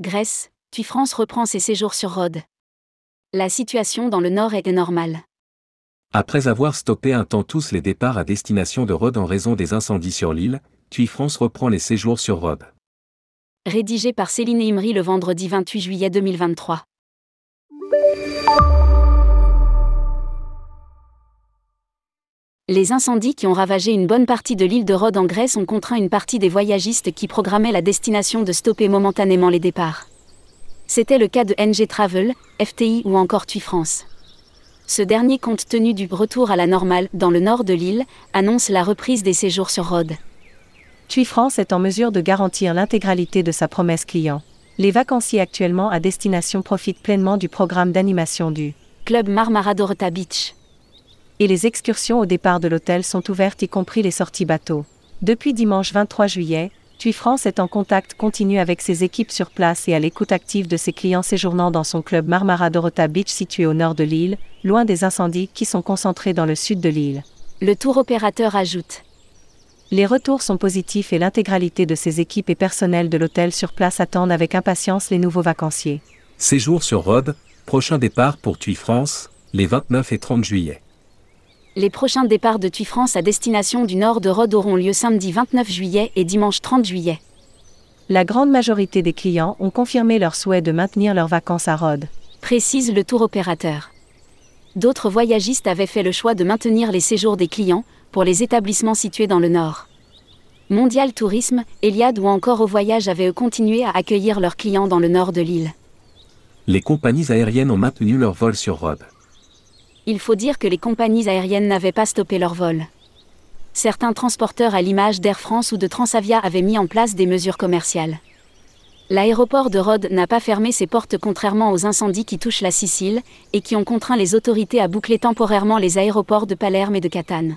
Grèce, TUI France reprend ses séjours sur Rhodes. La situation dans le nord est normale. Après avoir stoppé un temps tous les départs à destination de Rhodes en raison des incendies sur l'île, TUI France reprend les séjours sur Rhodes. Rédigé par Céline Imri le vendredi 28 juillet 2023. Les incendies qui ont ravagé une bonne partie de l'île de Rhodes en Grèce ont contraint une partie des voyagistes qui programmaient la destination de stopper momentanément les départs. C'était le cas de NG Travel, FTI ou encore TUI France. Ce dernier, compte tenu du retour à la normale dans le nord de l'île, annonce la reprise des séjours sur Rhodes. TUI France est en mesure de garantir l'intégralité de sa promesse client. Les vacanciers actuellement à destination profitent pleinement du programme d'animation du Club Marmara Dorota Beach et les excursions au départ de l'hôtel sont ouvertes y compris les sorties bateaux. Depuis dimanche 23 juillet, TUI France est en contact continu avec ses équipes sur place et à l'écoute active de ses clients séjournant dans son club Marmara Dorota Beach situé au nord de l'île, loin des incendies qui sont concentrés dans le sud de l'île. Le tour opérateur ajoute. Les retours sont positifs et l'intégralité de ses équipes et personnel de l'hôtel sur place attendent avec impatience les nouveaux vacanciers. Séjour sur Rhodes, prochain départ pour TUI France, les 29 et 30 juillet. Les prochains départs de TUI France à destination du nord de Rhodes auront lieu samedi 29 juillet et dimanche 30 juillet. La grande majorité des clients ont confirmé leur souhait de maintenir leurs vacances à Rhodes. Précise le tour opérateur. D'autres voyagistes avaient fait le choix de maintenir les séjours des clients pour les établissements situés dans le nord. Mondial Tourisme, Eliade ou encore Au Voyage avaient continué à accueillir leurs clients dans le nord de l'île. Les compagnies aériennes ont maintenu leur vol sur Rhodes il faut dire que les compagnies aériennes n'avaient pas stoppé leur vol. Certains transporteurs à l'image d'Air France ou de Transavia avaient mis en place des mesures commerciales. L'aéroport de Rhodes n'a pas fermé ses portes contrairement aux incendies qui touchent la Sicile et qui ont contraint les autorités à boucler temporairement les aéroports de Palerme et de Catane.